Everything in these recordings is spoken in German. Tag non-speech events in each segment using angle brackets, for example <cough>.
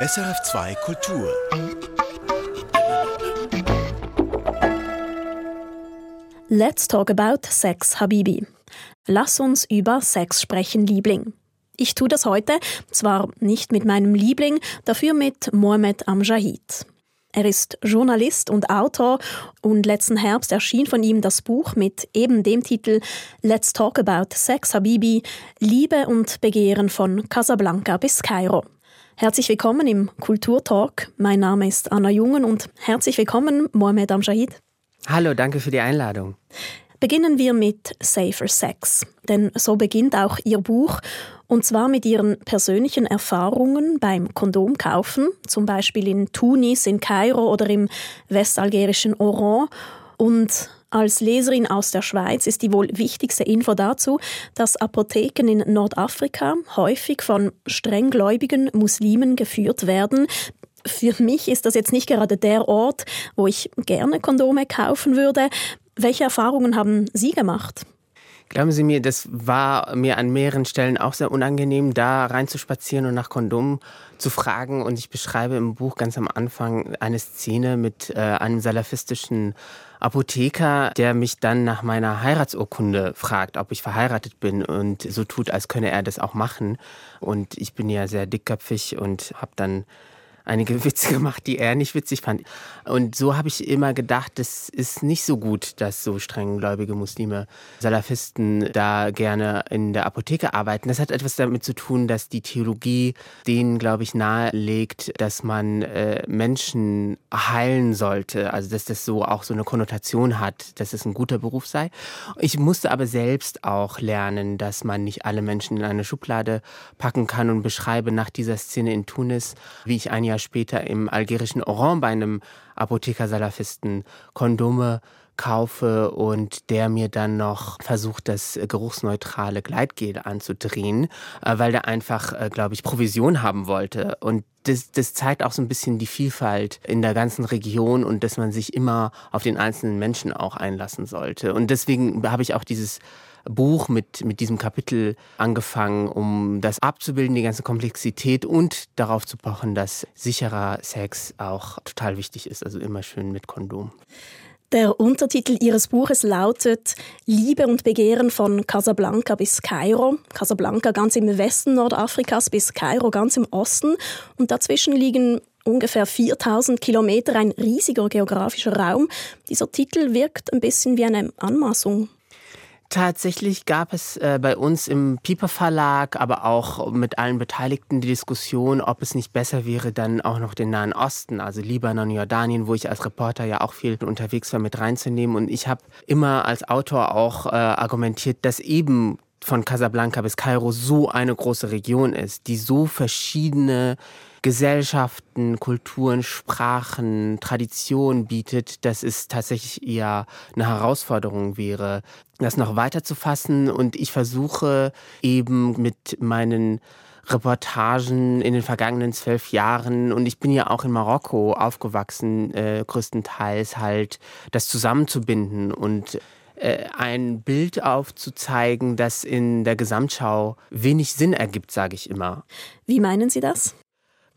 SRF2 Kultur. Let's talk about Sex, Habibi. Lass uns über Sex sprechen, Liebling. Ich tue das heute, zwar nicht mit meinem Liebling, dafür mit Mohamed Amjahid. Er ist Journalist und Autor und letzten Herbst erschien von ihm das Buch mit eben dem Titel Let's Talk About Sex Habibi, Liebe und Begehren von Casablanca bis Kairo. Herzlich willkommen im Kulturtalk. Mein Name ist Anna Jungen und herzlich willkommen Mohamed Amjahid. Hallo, danke für die Einladung. Beginnen wir mit Safer Sex, denn so beginnt auch Ihr Buch und zwar mit Ihren persönlichen Erfahrungen beim Kondomkaufen, zum Beispiel in Tunis, in Kairo oder im westalgerischen Oran. Und als Leserin aus der Schweiz ist die wohl wichtigste Info dazu, dass Apotheken in Nordafrika häufig von strenggläubigen Muslimen geführt werden, für mich ist das jetzt nicht gerade der Ort, wo ich gerne Kondome kaufen würde. Welche Erfahrungen haben Sie gemacht? Glauben Sie mir, das war mir an mehreren Stellen auch sehr unangenehm, da reinzuspazieren und nach Kondomen zu fragen. Und ich beschreibe im Buch ganz am Anfang eine Szene mit äh, einem salafistischen Apotheker, der mich dann nach meiner Heiratsurkunde fragt, ob ich verheiratet bin und so tut, als könne er das auch machen. Und ich bin ja sehr dickköpfig und habe dann einige <laughs> Witze gemacht, die er nicht witzig fand. Und so habe ich immer gedacht, das ist nicht so gut, dass so strenggläubige Muslime, Salafisten da gerne in der Apotheke arbeiten. Das hat etwas damit zu tun, dass die Theologie denen, glaube ich, nahelegt, dass man äh, Menschen heilen sollte. Also dass das so auch so eine Konnotation hat, dass es ein guter Beruf sei. Ich musste aber selbst auch lernen, dass man nicht alle Menschen in eine Schublade packen kann und beschreibe nach dieser Szene in Tunis, wie ich ein Jahr Jahr später im algerischen Oran bei einem Apotheker-Salafisten Kondome kaufe und der mir dann noch versucht, das geruchsneutrale Gleitgel anzudrehen, äh, weil der einfach, äh, glaube ich, Provision haben wollte. Und das, das zeigt auch so ein bisschen die Vielfalt in der ganzen Region und dass man sich immer auf den einzelnen Menschen auch einlassen sollte. Und deswegen habe ich auch dieses Buch mit, mit diesem Kapitel angefangen, um das abzubilden, die ganze Komplexität und darauf zu pochen, dass sicherer Sex auch total wichtig ist. Also immer schön mit Kondom. Der Untertitel Ihres Buches lautet Liebe und Begehren von Casablanca bis Kairo. Casablanca ganz im Westen Nordafrikas bis Kairo ganz im Osten. Und dazwischen liegen ungefähr 4000 Kilometer, ein riesiger geografischer Raum. Dieser Titel wirkt ein bisschen wie eine Anmaßung. Tatsächlich gab es äh, bei uns im Piper Verlag, aber auch mit allen Beteiligten die Diskussion, ob es nicht besser wäre, dann auch noch den Nahen Osten, also Libanon, Jordanien, wo ich als Reporter ja auch viel unterwegs war, mit reinzunehmen. Und ich habe immer als Autor auch äh, argumentiert, dass eben von Casablanca bis Kairo so eine große Region ist, die so verschiedene Gesellschaften, Kulturen, Sprachen, Traditionen bietet, dass es tatsächlich eher eine Herausforderung wäre, das noch weiter zu fassen. Und ich versuche eben mit meinen Reportagen in den vergangenen zwölf Jahren und ich bin ja auch in Marokko aufgewachsen, äh, größtenteils halt das zusammenzubinden und äh, ein Bild aufzuzeigen, das in der Gesamtschau wenig Sinn ergibt, sage ich immer. Wie meinen Sie das?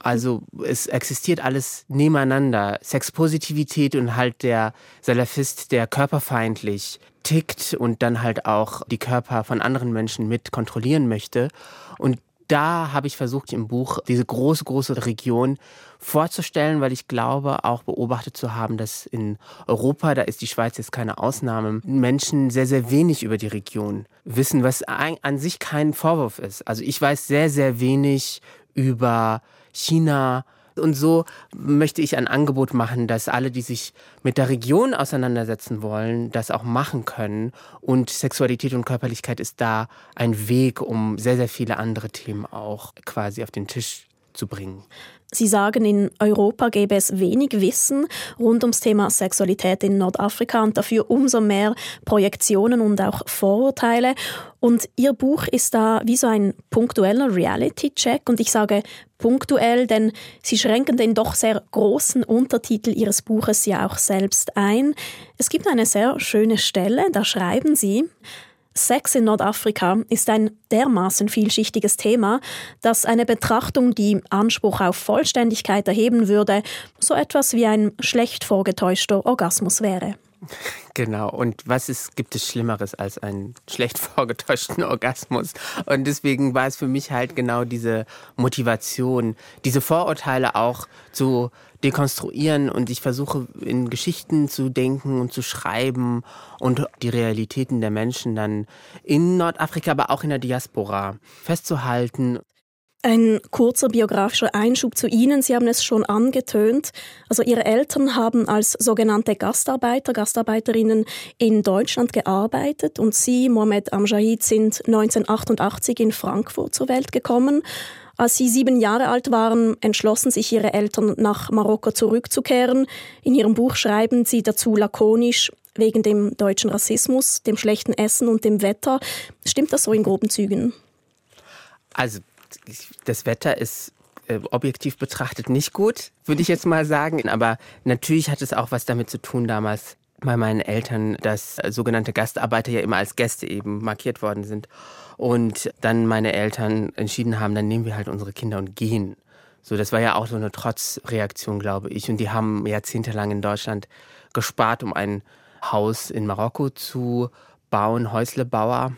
Also es existiert alles nebeneinander. Sexpositivität und halt der Salafist, der körperfeindlich tickt und dann halt auch die Körper von anderen Menschen mit kontrollieren möchte. Und da habe ich versucht im Buch diese große, große Region vorzustellen, weil ich glaube, auch beobachtet zu haben, dass in Europa, da ist die Schweiz jetzt keine Ausnahme, Menschen sehr, sehr wenig über die Region wissen, was an sich kein Vorwurf ist. Also ich weiß sehr, sehr wenig über China. Und so möchte ich ein Angebot machen, dass alle, die sich mit der Region auseinandersetzen wollen, das auch machen können. Und Sexualität und Körperlichkeit ist da ein Weg, um sehr, sehr viele andere Themen auch quasi auf den Tisch zu bringen. Sie sagen, in Europa gäbe es wenig Wissen rund ums Thema Sexualität in Nordafrika und dafür umso mehr Projektionen und auch Vorurteile. Und Ihr Buch ist da wie so ein punktueller Reality-Check. Und ich sage punktuell, denn Sie schränken den doch sehr großen Untertitel Ihres Buches ja auch selbst ein. Es gibt eine sehr schöne Stelle, da schreiben Sie, Sex in Nordafrika ist ein dermaßen vielschichtiges Thema, dass eine Betrachtung, die Anspruch auf Vollständigkeit erheben würde, so etwas wie ein schlecht vorgetäuschter Orgasmus wäre. Genau. Und was ist, gibt es Schlimmeres als einen schlecht <laughs> vorgetäuschten Orgasmus? Und deswegen war es für mich halt genau diese Motivation, diese Vorurteile auch zu dekonstruieren. Und ich versuche in Geschichten zu denken und zu schreiben und die Realitäten der Menschen dann in Nordafrika, aber auch in der Diaspora festzuhalten. Ein kurzer biografischer Einschub zu Ihnen. Sie haben es schon angetönt. Also Ihre Eltern haben als sogenannte Gastarbeiter, Gastarbeiterinnen in Deutschland gearbeitet und Sie, Mohamed Amjahid, sind 1988 in Frankfurt zur Welt gekommen. Als Sie sieben Jahre alt waren, entschlossen sich Ihre Eltern nach Marokko zurückzukehren. In Ihrem Buch schreiben Sie dazu lakonisch, wegen dem deutschen Rassismus, dem schlechten Essen und dem Wetter. Stimmt das so in groben Zügen? Also das Wetter ist äh, objektiv betrachtet nicht gut, würde ich jetzt mal sagen. Aber natürlich hat es auch was damit zu tun damals bei meinen Eltern, dass sogenannte Gastarbeiter ja immer als Gäste eben markiert worden sind. Und dann meine Eltern entschieden haben, dann nehmen wir halt unsere Kinder und gehen. So, das war ja auch so eine Trotzreaktion, glaube ich. Und die haben jahrzehntelang in Deutschland gespart, um ein Haus in Marokko zu bauen, Häuslebauer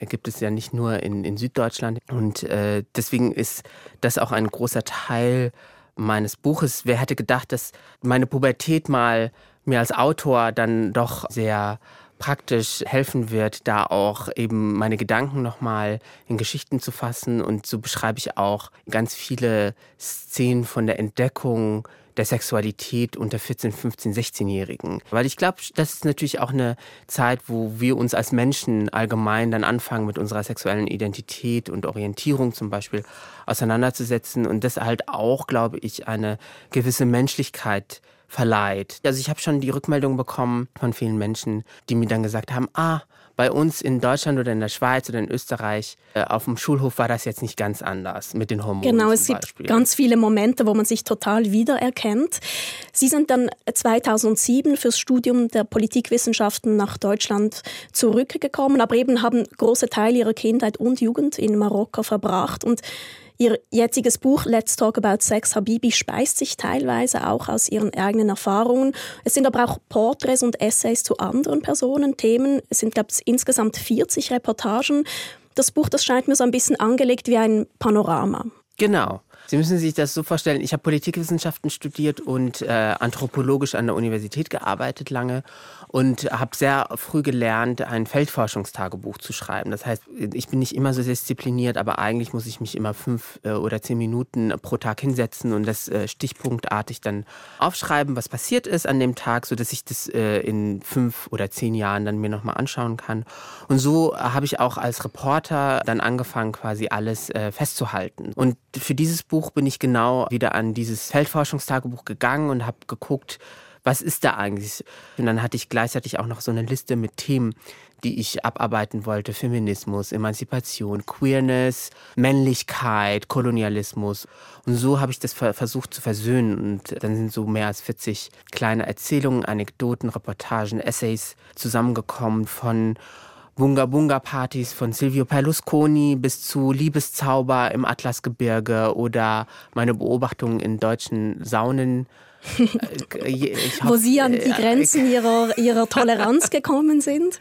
gibt es ja nicht nur in, in Süddeutschland. Und äh, deswegen ist das auch ein großer Teil meines Buches. Wer hätte gedacht, dass meine Pubertät mal mir als Autor dann doch sehr praktisch helfen wird, da auch eben meine Gedanken nochmal in Geschichten zu fassen. Und so beschreibe ich auch ganz viele Szenen von der Entdeckung der Sexualität unter 14, 15, 16-Jährigen. Weil ich glaube, das ist natürlich auch eine Zeit, wo wir uns als Menschen allgemein dann anfangen, mit unserer sexuellen Identität und Orientierung zum Beispiel auseinanderzusetzen und das halt auch, glaube ich, eine gewisse Menschlichkeit verleiht. Also ich habe schon die Rückmeldung bekommen von vielen Menschen, die mir dann gesagt haben, ah, bei uns in Deutschland oder in der Schweiz oder in Österreich äh, auf dem Schulhof war das jetzt nicht ganz anders mit den Hormonen. Genau, es gibt Beispiel. ganz viele Momente, wo man sich total wiedererkennt. Sie sind dann 2007 fürs Studium der Politikwissenschaften nach Deutschland zurückgekommen, aber eben haben große Teile ihrer Kindheit und Jugend in Marokko verbracht und Ihr jetziges Buch Let's Talk About Sex Habibi speist sich teilweise auch aus ihren eigenen Erfahrungen. Es sind aber auch Porträts und Essays zu anderen Personen, Themen. Es sind, glaube ich, insgesamt 40 Reportagen. Das Buch, das scheint mir so ein bisschen angelegt wie ein Panorama. Genau. Sie müssen sich das so vorstellen, ich habe Politikwissenschaften studiert und äh, anthropologisch an der Universität gearbeitet lange und habe sehr früh gelernt, ein Feldforschungstagebuch zu schreiben. Das heißt, ich bin nicht immer so diszipliniert, aber eigentlich muss ich mich immer fünf äh, oder zehn Minuten pro Tag hinsetzen und das äh, stichpunktartig dann aufschreiben, was passiert ist an dem Tag, sodass ich das äh, in fünf oder zehn Jahren dann mir nochmal anschauen kann. Und so habe ich auch als Reporter dann angefangen, quasi alles festzuhalten. Und für dieses Buch bin ich genau wieder an dieses Feldforschungstagebuch gegangen und habe geguckt, was ist da eigentlich? Und dann hatte ich gleichzeitig auch noch so eine Liste mit Themen, die ich abarbeiten wollte. Feminismus, Emanzipation, Queerness, Männlichkeit, Kolonialismus. Und so habe ich das versucht zu versöhnen. Und dann sind so mehr als 40 kleine Erzählungen, Anekdoten, Reportagen, Essays zusammengekommen von Bunga-Bunga-Partys von Silvio Berlusconi bis zu Liebeszauber im Atlasgebirge oder meine Beobachtungen in deutschen Saunen äh, hoffe, Wo Sie an die äh, Grenzen ihrer, ihrer Toleranz gekommen sind?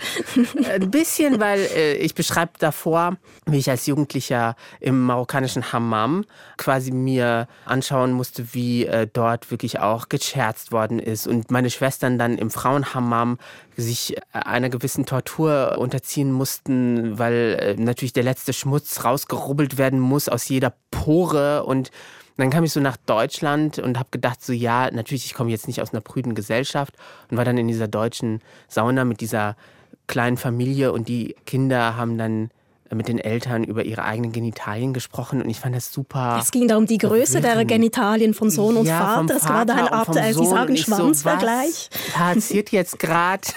Ein bisschen, weil äh, ich beschreibe davor, wie ich als Jugendlicher im marokkanischen Hammam quasi mir anschauen musste, wie äh, dort wirklich auch gescherzt worden ist und meine Schwestern dann im Frauenhammam sich einer gewissen Tortur unterziehen mussten, weil äh, natürlich der letzte Schmutz rausgerubbelt werden muss aus jeder Pore und dann kam ich so nach Deutschland und habe gedacht, so ja, natürlich, ich komme jetzt nicht aus einer prüden Gesellschaft und war dann in dieser deutschen Sauna mit dieser kleinen Familie und die Kinder haben dann mit den Eltern über ihre eigenen Genitalien gesprochen und ich fand das super. Es ging da um die Größe der Genitalien von Sohn und ja, Vater. Es war da ein Art, äh, Sie sagen Schwanzvergleich. So, was passiert jetzt gerade? <laughs>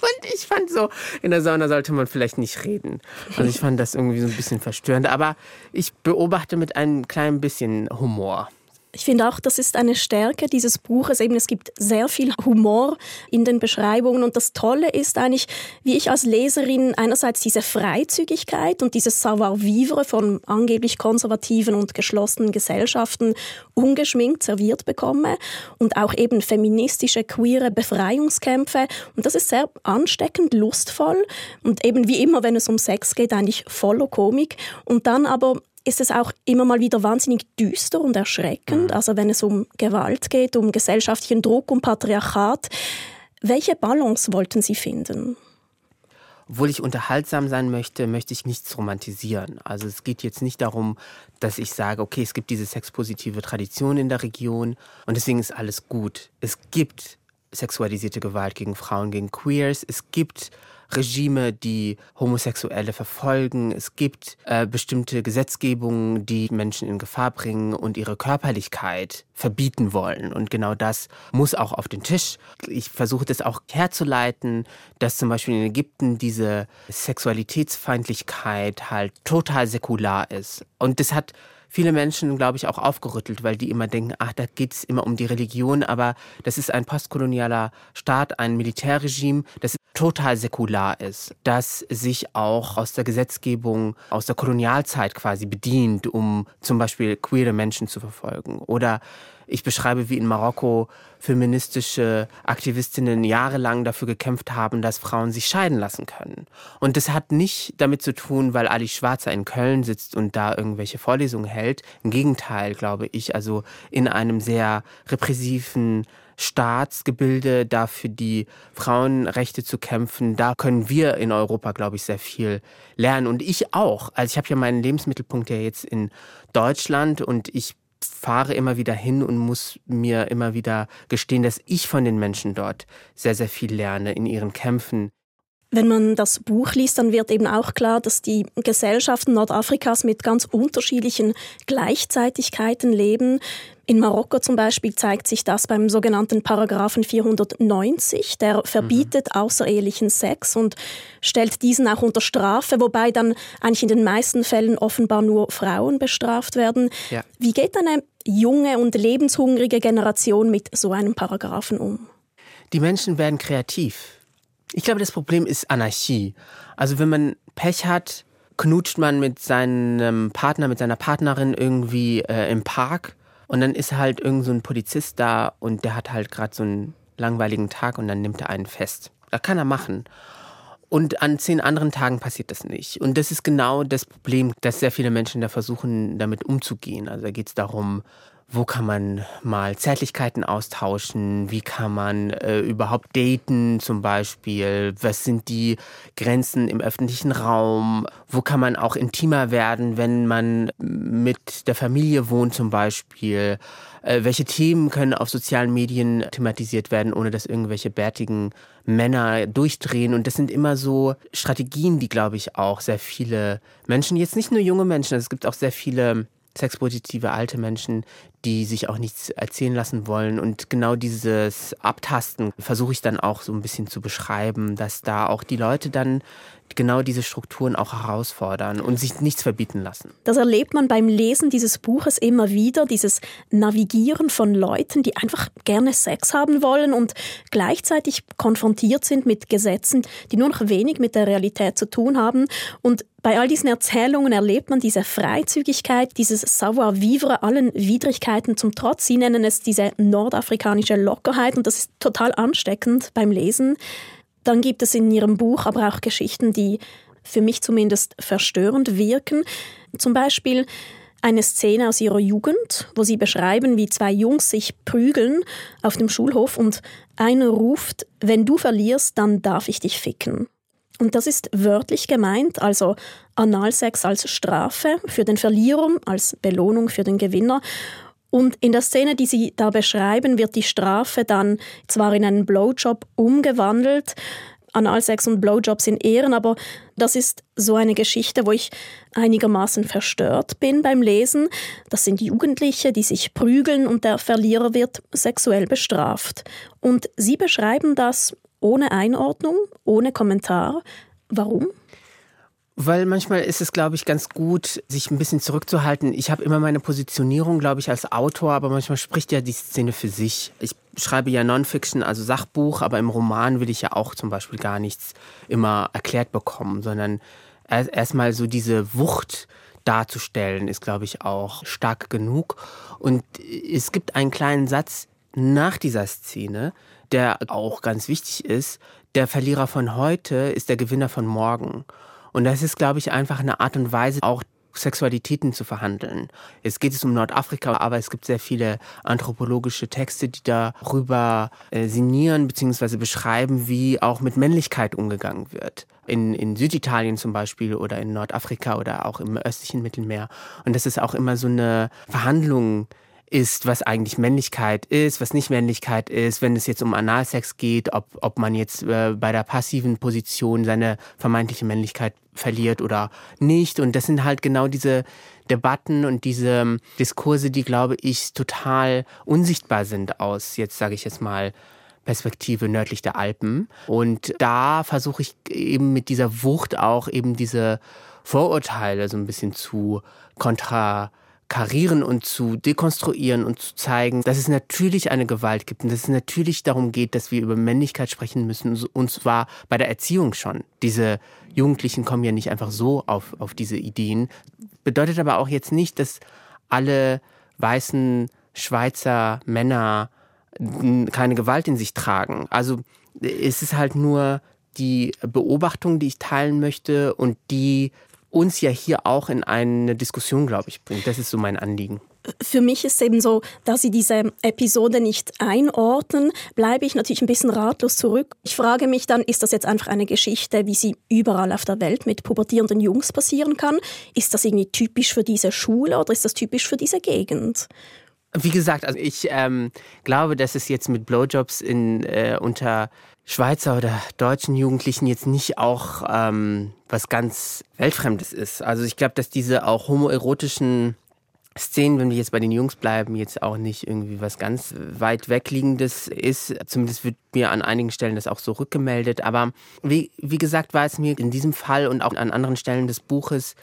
Und ich fand so, in der Sauna sollte man vielleicht nicht reden. Also ich fand das irgendwie so ein bisschen verstörend. Aber ich beobachte mit einem kleinen bisschen Humor. Ich finde auch, das ist eine Stärke dieses Buches. Eben, es gibt sehr viel Humor in den Beschreibungen. Und das Tolle ist eigentlich, wie ich als Leserin einerseits diese Freizügigkeit und dieses Savoir-vivre von angeblich konservativen und geschlossenen Gesellschaften ungeschminkt serviert bekomme und auch eben feministische, queere Befreiungskämpfe. Und das ist sehr ansteckend, lustvoll und eben wie immer, wenn es um Sex geht, eigentlich voller Komik. Und dann aber ist es auch immer mal wieder wahnsinnig düster und erschreckend. Mhm. Also wenn es um Gewalt geht, um gesellschaftlichen Druck, um Patriarchat. Welche Balance wollten Sie finden? Obwohl ich unterhaltsam sein möchte, möchte ich nichts romantisieren. Also es geht jetzt nicht darum, dass ich sage, okay, es gibt diese sexpositive Tradition in der Region und deswegen ist alles gut. Es gibt sexualisierte Gewalt gegen Frauen, gegen Queers. Es gibt Regime, die Homosexuelle verfolgen. Es gibt äh, bestimmte Gesetzgebungen, die Menschen in Gefahr bringen und ihre Körperlichkeit verbieten wollen. Und genau das muss auch auf den Tisch. Ich versuche das auch herzuleiten, dass zum Beispiel in Ägypten diese Sexualitätsfeindlichkeit halt total säkular ist. Und das hat viele Menschen, glaube ich, auch aufgerüttelt, weil die immer denken, ach, da geht es immer um die Religion, aber das ist ein postkolonialer Staat, ein Militärregime, das total säkular ist, das sich auch aus der Gesetzgebung aus der Kolonialzeit quasi bedient, um zum Beispiel queere Menschen zu verfolgen. Oder ich beschreibe, wie in Marokko feministische Aktivistinnen jahrelang dafür gekämpft haben, dass Frauen sich scheiden lassen können. Und das hat nicht damit zu tun, weil Ali Schwarzer in Köln sitzt und da irgendwelche Vorlesungen hält. Im Gegenteil, glaube ich, also in einem sehr repressiven Staatsgebilde, da für die Frauenrechte zu kämpfen, da können wir in Europa, glaube ich, sehr viel lernen. Und ich auch. Also ich habe ja meinen Lebensmittelpunkt ja jetzt in Deutschland und ich fahre immer wieder hin und muss mir immer wieder gestehen, dass ich von den Menschen dort sehr, sehr viel lerne in ihren Kämpfen. Wenn man das Buch liest, dann wird eben auch klar, dass die Gesellschaften Nordafrikas mit ganz unterschiedlichen Gleichzeitigkeiten leben. In Marokko zum Beispiel zeigt sich das beim sogenannten Paragraphen 490, der verbietet mhm. außerehelichen Sex und stellt diesen auch unter Strafe, wobei dann eigentlich in den meisten Fällen offenbar nur Frauen bestraft werden. Ja. Wie geht eine junge und lebenshungrige Generation mit so einem Paragraphen um? Die Menschen werden kreativ ich glaube, das Problem ist Anarchie. Also wenn man Pech hat, knutscht man mit seinem Partner, mit seiner Partnerin irgendwie äh, im Park und dann ist halt irgend so ein Polizist da und der hat halt gerade so einen langweiligen Tag und dann nimmt er einen fest. Das kann er machen. Und an zehn anderen Tagen passiert das nicht. Und das ist genau das Problem, dass sehr viele Menschen da versuchen, damit umzugehen. Also da geht es darum, wo kann man mal Zärtlichkeiten austauschen? Wie kann man äh, überhaupt daten zum Beispiel? Was sind die Grenzen im öffentlichen Raum? Wo kann man auch intimer werden, wenn man mit der Familie wohnt zum Beispiel? Äh, welche Themen können auf sozialen Medien thematisiert werden, ohne dass irgendwelche bärtigen Männer durchdrehen? Und das sind immer so Strategien, die, glaube ich, auch sehr viele Menschen, jetzt nicht nur junge Menschen, also es gibt auch sehr viele sexpositive alte Menschen, die sich auch nichts erzählen lassen wollen. Und genau dieses Abtasten versuche ich dann auch so ein bisschen zu beschreiben, dass da auch die Leute dann genau diese Strukturen auch herausfordern und sich nichts verbieten lassen. Das erlebt man beim Lesen dieses Buches immer wieder, dieses Navigieren von Leuten, die einfach gerne Sex haben wollen und gleichzeitig konfrontiert sind mit Gesetzen, die nur noch wenig mit der Realität zu tun haben. Und bei all diesen Erzählungen erlebt man diese Freizügigkeit, dieses Savoir-vivre allen Widrigkeiten zum Trotz. Sie nennen es diese nordafrikanische Lockerheit und das ist total ansteckend beim Lesen. Dann gibt es in Ihrem Buch aber auch Geschichten, die für mich zumindest verstörend wirken. Zum Beispiel eine Szene aus ihrer Jugend, wo sie beschreiben, wie zwei Jungs sich prügeln auf dem Schulhof und einer ruft, wenn du verlierst, dann darf ich dich ficken. Und das ist wörtlich gemeint, also Analsex als Strafe für den Verlierer, als Belohnung für den Gewinner. Und in der Szene, die Sie da beschreiben, wird die Strafe dann zwar in einen Blowjob umgewandelt, Analsex und Blowjobs in Ehren, aber das ist so eine Geschichte, wo ich einigermaßen verstört bin beim Lesen. Das sind Jugendliche, die sich prügeln und der Verlierer wird sexuell bestraft. Und Sie beschreiben das ohne Einordnung, ohne Kommentar. Warum? Weil manchmal ist es, glaube ich, ganz gut, sich ein bisschen zurückzuhalten. Ich habe immer meine Positionierung, glaube ich, als Autor, aber manchmal spricht ja die Szene für sich. Ich schreibe ja Non-Fiction, also Sachbuch, aber im Roman will ich ja auch zum Beispiel gar nichts immer erklärt bekommen, sondern erstmal so diese Wucht darzustellen, ist, glaube ich, auch stark genug. Und es gibt einen kleinen Satz nach dieser Szene, der auch ganz wichtig ist. Der Verlierer von heute ist der Gewinner von morgen. Und das ist, glaube ich, einfach eine Art und Weise, auch Sexualitäten zu verhandeln. Jetzt geht es um Nordafrika, aber es gibt sehr viele anthropologische Texte, die darüber äh, sinnieren bzw. beschreiben, wie auch mit Männlichkeit umgegangen wird. In, in Süditalien zum Beispiel oder in Nordafrika oder auch im östlichen Mittelmeer. Und das ist auch immer so eine Verhandlung ist, was eigentlich Männlichkeit ist, was nicht Männlichkeit ist, wenn es jetzt um Analsex geht, ob, ob man jetzt äh, bei der passiven Position seine vermeintliche Männlichkeit verliert oder nicht. Und das sind halt genau diese Debatten und diese ähm, Diskurse, die, glaube ich, total unsichtbar sind aus, jetzt sage ich jetzt mal, Perspektive nördlich der Alpen. Und da versuche ich eben mit dieser Wucht auch eben diese Vorurteile so ein bisschen zu kontra karieren und zu dekonstruieren und zu zeigen, dass es natürlich eine Gewalt gibt und dass es natürlich darum geht, dass wir über Männlichkeit sprechen müssen und zwar bei der Erziehung schon. Diese Jugendlichen kommen ja nicht einfach so auf, auf diese Ideen. Bedeutet aber auch jetzt nicht, dass alle weißen Schweizer Männer keine Gewalt in sich tragen. Also es ist halt nur die Beobachtung, die ich teilen möchte und die uns ja hier auch in eine Diskussion, glaube ich, bringt. Das ist so mein Anliegen. Für mich ist es eben so, da Sie diese Episode nicht einordnen, bleibe ich natürlich ein bisschen ratlos zurück. Ich frage mich dann, ist das jetzt einfach eine Geschichte, wie sie überall auf der Welt mit pubertierenden Jungs passieren kann? Ist das irgendwie typisch für diese Schule oder ist das typisch für diese Gegend? Wie gesagt, also ich ähm, glaube, dass es jetzt mit Blowjobs in, äh, unter Schweizer oder deutschen Jugendlichen jetzt nicht auch ähm, was ganz Weltfremdes ist. Also ich glaube, dass diese auch homoerotischen Szenen, wenn wir jetzt bei den Jungs bleiben, jetzt auch nicht irgendwie was ganz weit wegliegendes ist. Zumindest wird mir an einigen Stellen das auch so rückgemeldet. Aber wie, wie gesagt, war es mir in diesem Fall und auch an anderen Stellen des Buches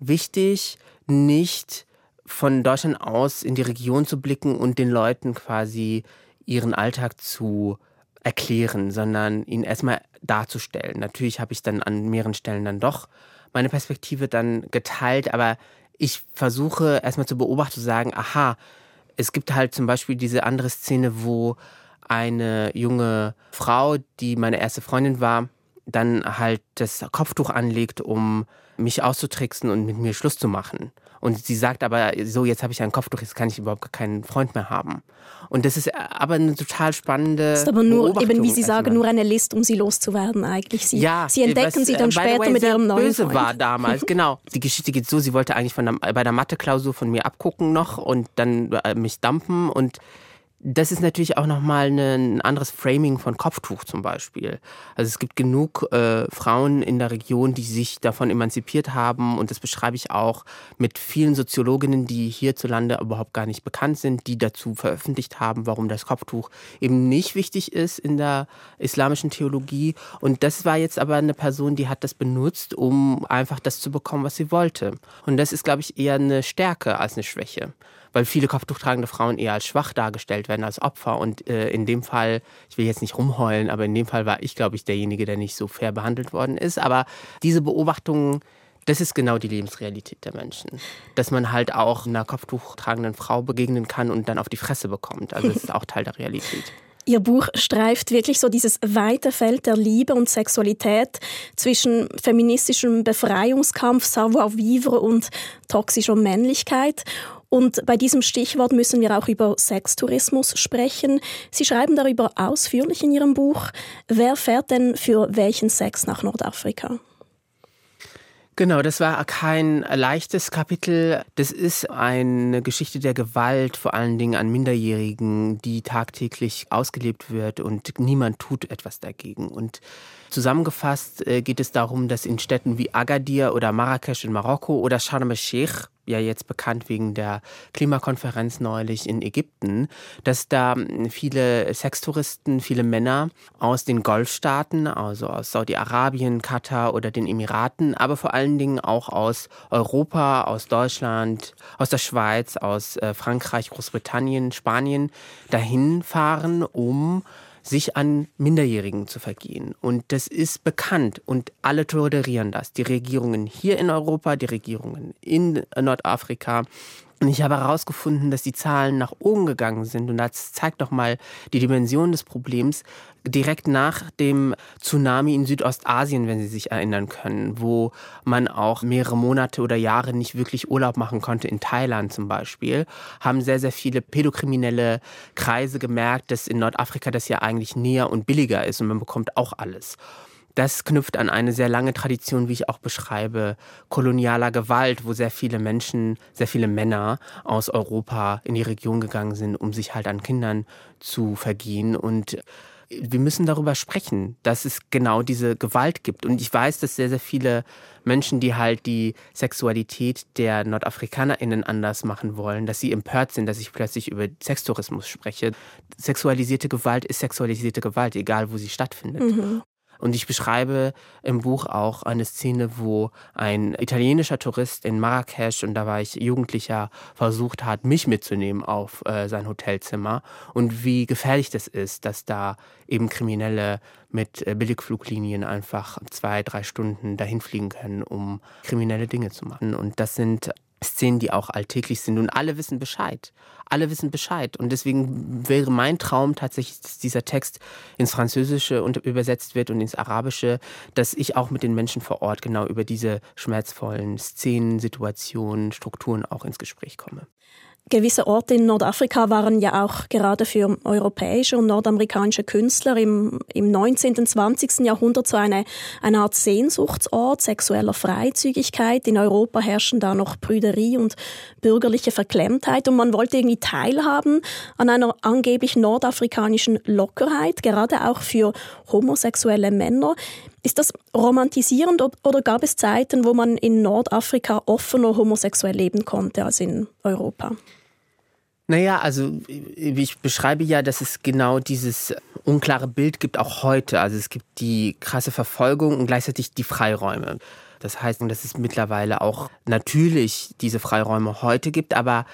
wichtig, nicht von Deutschland aus in die Region zu blicken und den Leuten quasi ihren Alltag zu erklären, sondern ihn erstmal darzustellen. Natürlich habe ich dann an mehreren Stellen dann doch meine Perspektive dann geteilt, aber ich versuche erstmal zu beobachten, zu sagen, aha, es gibt halt zum Beispiel diese andere Szene, wo eine junge Frau, die meine erste Freundin war, dann halt das Kopftuch anlegt, um mich auszutricksen und mit mir Schluss zu machen. Und sie sagt aber, so, jetzt habe ich ein Kopftuch, jetzt kann ich überhaupt keinen Freund mehr haben. Und das ist aber eine total spannende. Das ist aber nur, eben wie Sie sagen, nur eine List, um sie loszuwerden eigentlich. Sie, ja, sie entdecken was, sie dann später way, mit ihrem neuen böse Freund. war damals, <laughs> genau. Die Geschichte geht so, sie wollte eigentlich von der, bei der Mathe-Klausur von mir abgucken noch und dann äh, mich dumpen und das ist natürlich auch nochmal ein anderes Framing von Kopftuch zum Beispiel. Also es gibt genug äh, Frauen in der Region, die sich davon emanzipiert haben und das beschreibe ich auch mit vielen Soziologinnen, die hierzulande überhaupt gar nicht bekannt sind, die dazu veröffentlicht haben, warum das Kopftuch eben nicht wichtig ist in der islamischen Theologie. Und das war jetzt aber eine Person, die hat das benutzt, um einfach das zu bekommen, was sie wollte. Und das ist, glaube ich, eher eine Stärke als eine Schwäche weil viele kopftuchtragende Frauen eher als schwach dargestellt werden, als Opfer. Und äh, in dem Fall, ich will jetzt nicht rumheulen, aber in dem Fall war ich, glaube ich, derjenige, der nicht so fair behandelt worden ist. Aber diese Beobachtungen, das ist genau die Lebensrealität der Menschen. Dass man halt auch einer kopftuchtragenden Frau begegnen kann und dann auf die Fresse bekommt. Also das ist auch Teil der Realität. Ihr Buch streift wirklich so dieses weite Feld der Liebe und Sexualität zwischen feministischem Befreiungskampf, Savoir-vivre und toxischer Männlichkeit. Und bei diesem Stichwort müssen wir auch über Sextourismus sprechen. Sie schreiben darüber ausführlich in Ihrem Buch. Wer fährt denn für welchen Sex nach Nordafrika? Genau, das war kein leichtes Kapitel. Das ist eine Geschichte der Gewalt, vor allen Dingen an Minderjährigen, die tagtäglich ausgelebt wird und niemand tut etwas dagegen. Und zusammengefasst äh, geht es darum, dass in Städten wie Agadir oder Marrakesch in Marokko oder Sharm el-Sheikh ja jetzt bekannt wegen der Klimakonferenz neulich in Ägypten, dass da viele Sextouristen, viele Männer aus den Golfstaaten, also aus Saudi-Arabien, Katar oder den Emiraten, aber vor allen Dingen auch aus Europa, aus Deutschland, aus der Schweiz, aus äh, Frankreich, Großbritannien, Spanien dahin fahren, um sich an Minderjährigen zu vergehen. Und das ist bekannt und alle tolerieren das. Die Regierungen hier in Europa, die Regierungen in Nordafrika, und ich habe herausgefunden, dass die Zahlen nach oben gegangen sind. Und das zeigt doch mal die Dimension des Problems. Direkt nach dem Tsunami in Südostasien, wenn Sie sich erinnern können, wo man auch mehrere Monate oder Jahre nicht wirklich Urlaub machen konnte, in Thailand zum Beispiel, haben sehr, sehr viele pädokriminelle Kreise gemerkt, dass in Nordafrika das ja eigentlich näher und billiger ist und man bekommt auch alles das knüpft an eine sehr lange Tradition, wie ich auch beschreibe, kolonialer Gewalt, wo sehr viele Menschen, sehr viele Männer aus Europa in die Region gegangen sind, um sich halt an Kindern zu vergehen. Und wir müssen darüber sprechen, dass es genau diese Gewalt gibt. Und ich weiß, dass sehr, sehr viele Menschen, die halt die Sexualität der NordafrikanerInnen anders machen wollen, dass sie empört sind, dass ich plötzlich über Sextourismus spreche. Sexualisierte Gewalt ist sexualisierte Gewalt, egal wo sie stattfindet. Mhm. Und ich beschreibe im Buch auch eine Szene, wo ein italienischer Tourist in Marrakesch, und da war ich Jugendlicher, versucht hat, mich mitzunehmen auf äh, sein Hotelzimmer und wie gefährlich das ist, dass da eben Kriminelle mit äh, Billigfluglinien einfach zwei, drei Stunden dahin fliegen können, um kriminelle Dinge zu machen. Und das sind Szenen, die auch alltäglich sind und alle wissen Bescheid. Alle wissen Bescheid. Und deswegen wäre mein Traum tatsächlich, dass dieser Text ins Französische übersetzt wird und ins Arabische, dass ich auch mit den Menschen vor Ort genau über diese schmerzvollen Szenen, Situationen, Strukturen auch ins Gespräch komme. Gewisse Orte in Nordafrika waren ja auch gerade für europäische und nordamerikanische Künstler im, im 19. und 20. Jahrhundert so eine, eine Art Sehnsuchtsort sexueller Freizügigkeit. In Europa herrschen da noch Brüderie und bürgerliche Verklemmtheit und man wollte irgendwie teilhaben an einer angeblich nordafrikanischen Lockerheit, gerade auch für homosexuelle Männer. Ist das romantisierend oder gab es Zeiten, wo man in Nordafrika offener homosexuell leben konnte als in Europa? Naja, also ich beschreibe ja, dass es genau dieses unklare Bild gibt, auch heute. Also es gibt die krasse Verfolgung und gleichzeitig die Freiräume. Das heißt, dass es mittlerweile auch natürlich diese Freiräume heute gibt, aber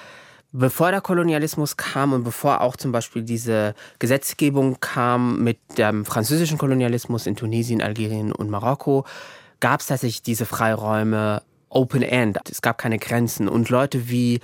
bevor der Kolonialismus kam und bevor auch zum Beispiel diese Gesetzgebung kam mit dem französischen Kolonialismus in Tunesien, Algerien und Marokko, gab es tatsächlich diese Freiräume Open End. Es gab keine Grenzen und Leute wie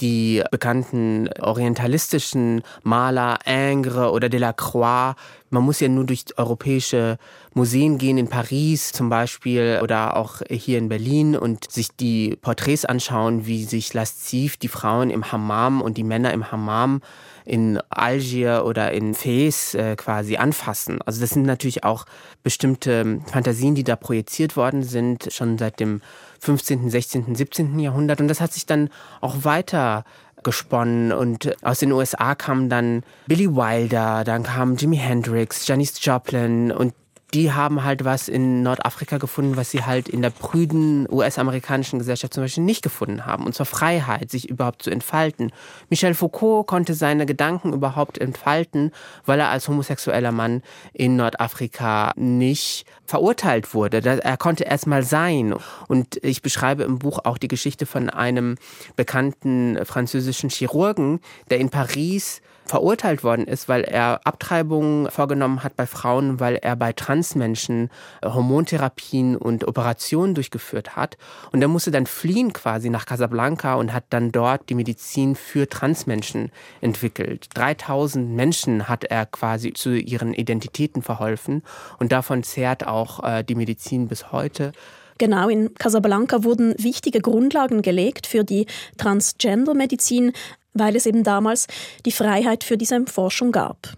die bekannten orientalistischen Maler Ingres oder Delacroix. Man muss ja nur durch europäische Museen gehen, in Paris zum Beispiel oder auch hier in Berlin und sich die Porträts anschauen, wie sich lasziv die Frauen im Hammam und die Männer im Hammam in Algier oder in Fez äh, quasi anfassen. Also das sind natürlich auch bestimmte Fantasien, die da projiziert worden sind, schon seit dem 15., 16., 17. Jahrhundert. Und das hat sich dann auch weiter gesponnen und aus den USA kam dann Billy Wilder, dann kam Jimi Hendrix, Janis Joplin und die haben halt was in Nordafrika gefunden, was sie halt in der prüden US-amerikanischen Gesellschaft zum Beispiel nicht gefunden haben. Und zwar Freiheit, sich überhaupt zu entfalten. Michel Foucault konnte seine Gedanken überhaupt entfalten, weil er als homosexueller Mann in Nordafrika nicht verurteilt wurde. Er konnte erst mal sein. Und ich beschreibe im Buch auch die Geschichte von einem bekannten französischen Chirurgen, der in Paris verurteilt worden ist, weil er Abtreibungen vorgenommen hat bei Frauen, weil er bei Transmenschen äh, Hormontherapien und Operationen durchgeführt hat. Und er musste dann fliehen quasi nach Casablanca und hat dann dort die Medizin für Transmenschen entwickelt. 3000 Menschen hat er quasi zu ihren Identitäten verholfen und davon zehrt auch äh, die Medizin bis heute. Genau, in Casablanca wurden wichtige Grundlagen gelegt für die Transgender-Medizin, weil es eben damals die Freiheit für diese Forschung gab.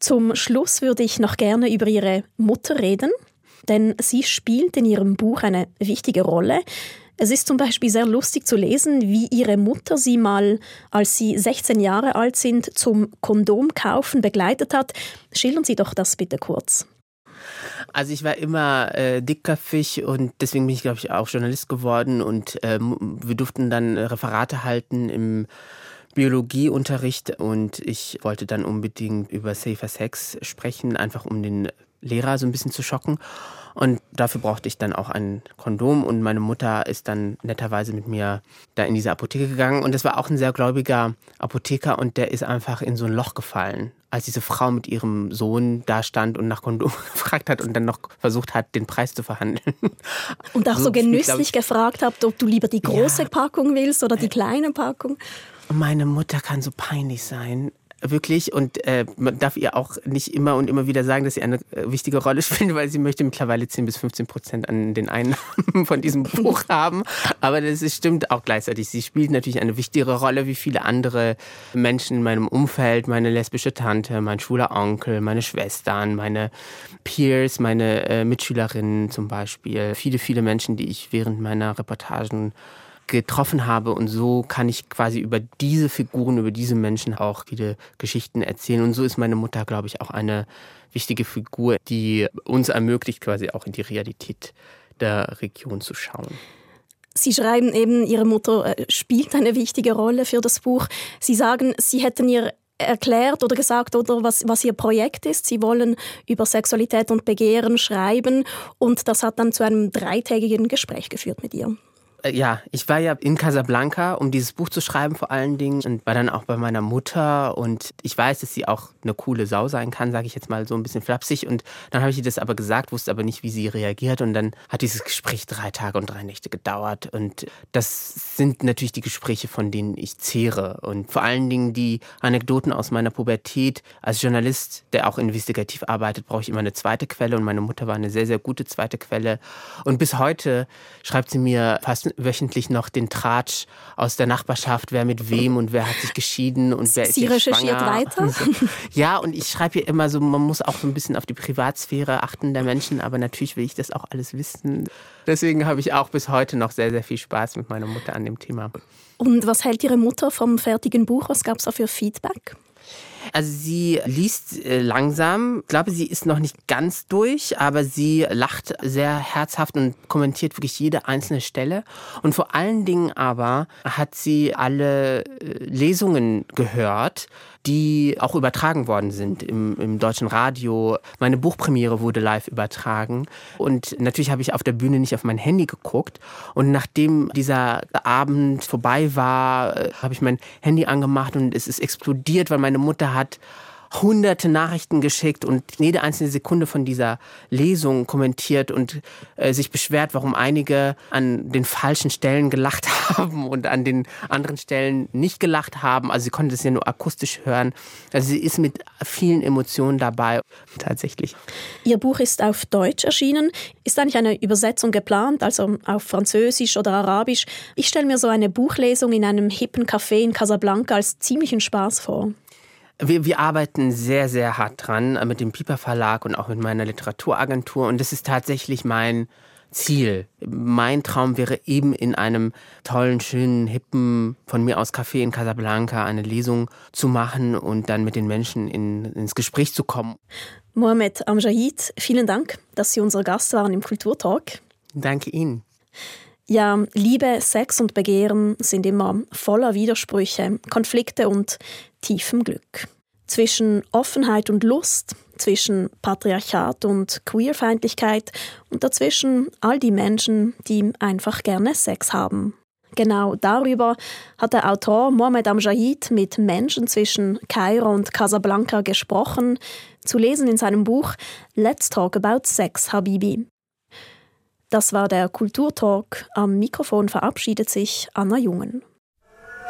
Zum Schluss würde ich noch gerne über Ihre Mutter reden, denn sie spielt in ihrem Buch eine wichtige Rolle. Es ist zum Beispiel sehr lustig zu lesen, wie ihre Mutter sie mal, als sie 16 Jahre alt sind, zum Kondomkaufen begleitet hat. Schildern Sie doch das bitte kurz. Also ich war immer äh, dickköpfig und deswegen bin ich, glaube ich, auch Journalist geworden und ähm, wir durften dann Referate halten im Biologieunterricht und ich wollte dann unbedingt über Safer Sex sprechen, einfach um den Lehrer so ein bisschen zu schocken. Und dafür brauchte ich dann auch ein Kondom und meine Mutter ist dann netterweise mit mir da in diese Apotheke gegangen und das war auch ein sehr gläubiger Apotheker und der ist einfach in so ein Loch gefallen, als diese Frau mit ihrem Sohn da stand und nach Kondom <laughs> gefragt hat und dann noch versucht hat, den Preis zu verhandeln. Und auch so, so genüsslich gefragt hat, ob du lieber die große ja. Packung willst oder die kleine Packung. Meine Mutter kann so peinlich sein wirklich. Und äh, man darf ihr auch nicht immer und immer wieder sagen, dass sie eine äh, wichtige Rolle <laughs> spielt, weil sie möchte mittlerweile 10 bis 15 Prozent an den Einnahmen <laughs> von diesem Buch <laughs> haben. Aber das ist, stimmt auch gleichzeitig. Sie spielt natürlich eine wichtigere Rolle wie viele andere Menschen in meinem Umfeld. Meine lesbische Tante, mein schwuler Onkel, meine Schwestern, meine Peers, meine äh, Mitschülerinnen zum Beispiel. Viele, viele Menschen, die ich während meiner Reportagen getroffen habe. Und so kann ich quasi über diese Figuren, über diese Menschen auch viele Geschichten erzählen. Und so ist meine Mutter, glaube ich, auch eine wichtige Figur, die uns ermöglicht, quasi auch in die Realität der Region zu schauen. Sie schreiben eben, Ihre Mutter äh, spielt eine wichtige Rolle für das Buch. Sie sagen, Sie hätten ihr erklärt oder gesagt oder was, was ihr Projekt ist. Sie wollen über Sexualität und Begehren schreiben und das hat dann zu einem dreitägigen Gespräch geführt mit ihr. Äh, ja, ich war ja in Casablanca, um dieses Buch zu schreiben vor allen Dingen und war dann auch bei meiner Mutter und ich weiß, dass sie auch eine coole Sau sein kann, sage ich jetzt mal so ein bisschen flapsig und dann habe ich ihr das aber gesagt, wusste aber nicht, wie sie reagiert und dann hat dieses Gespräch drei Tage und drei Nächte gedauert und das sind natürlich die Gespräche, von denen ich zehre und vor allen Dingen die Anekdoten aus meiner Pubertät. Als Journalist, der auch investigativ arbeitet, brauche ich immer eine zweite Quelle und meine Mutter war eine sehr, sehr gute zweite Quelle und bis heute schreibt sie mir fast wöchentlich noch den Tratsch aus der Nachbarschaft, wer mit wem und wer hat sich geschieden und wer Sie ist recherchiert schwanger. weiter? Ja, und ich schreibe hier immer so, man muss auch so ein bisschen auf die Privatsphäre achten der Menschen, aber natürlich will ich das auch alles wissen. Deswegen habe ich auch bis heute noch sehr, sehr viel Spaß mit meiner Mutter an dem Thema. Und was hält Ihre Mutter vom fertigen Buch? Was gab es da für Feedback? Also sie liest äh, langsam. Ich glaube, sie ist noch nicht ganz durch, aber sie lacht sehr herzhaft und kommentiert wirklich jede einzelne Stelle. Und vor allen Dingen aber hat sie alle äh, Lesungen gehört die auch übertragen worden sind im, im deutschen Radio. Meine Buchpremiere wurde live übertragen. Und natürlich habe ich auf der Bühne nicht auf mein Handy geguckt. Und nachdem dieser Abend vorbei war, äh, habe ich mein Handy angemacht und es ist explodiert, weil meine Mutter hat hunderte Nachrichten geschickt und jede einzelne Sekunde von dieser Lesung kommentiert und äh, sich beschwert, warum einige an den falschen Stellen gelacht <laughs> haben und an den anderen Stellen nicht gelacht haben. Also sie konnte es ja nur akustisch hören. Also sie ist mit vielen Emotionen dabei, tatsächlich. Ihr Buch ist auf Deutsch erschienen. Ist eigentlich eine Übersetzung geplant, also auf Französisch oder Arabisch? Ich stelle mir so eine Buchlesung in einem hippen Café in Casablanca als ziemlichen Spaß vor. Wir, wir arbeiten sehr, sehr hart dran äh, mit dem Piper Verlag und auch mit meiner Literaturagentur. Und das ist tatsächlich mein Ziel. Mein Traum wäre eben in einem tollen, schönen, hippen, von mir aus Café in Casablanca eine Lesung zu machen und dann mit den Menschen in, ins Gespräch zu kommen. Mohamed Amjahid, vielen Dank, dass Sie unser Gast waren im Kulturtalk. Danke Ihnen. Ja, Liebe, Sex und Begehren sind immer voller Widersprüche, Konflikte und tiefem Glück. Zwischen Offenheit und Lust, zwischen Patriarchat und Queerfeindlichkeit und dazwischen all die Menschen, die einfach gerne Sex haben. Genau darüber hat der Autor Mohamed Amjahid mit Menschen zwischen Kairo und Casablanca gesprochen, zu lesen in seinem Buch Let's Talk About Sex, Habibi. Das war der Kulturtalk. Am Mikrofon verabschiedet sich Anna Jungen.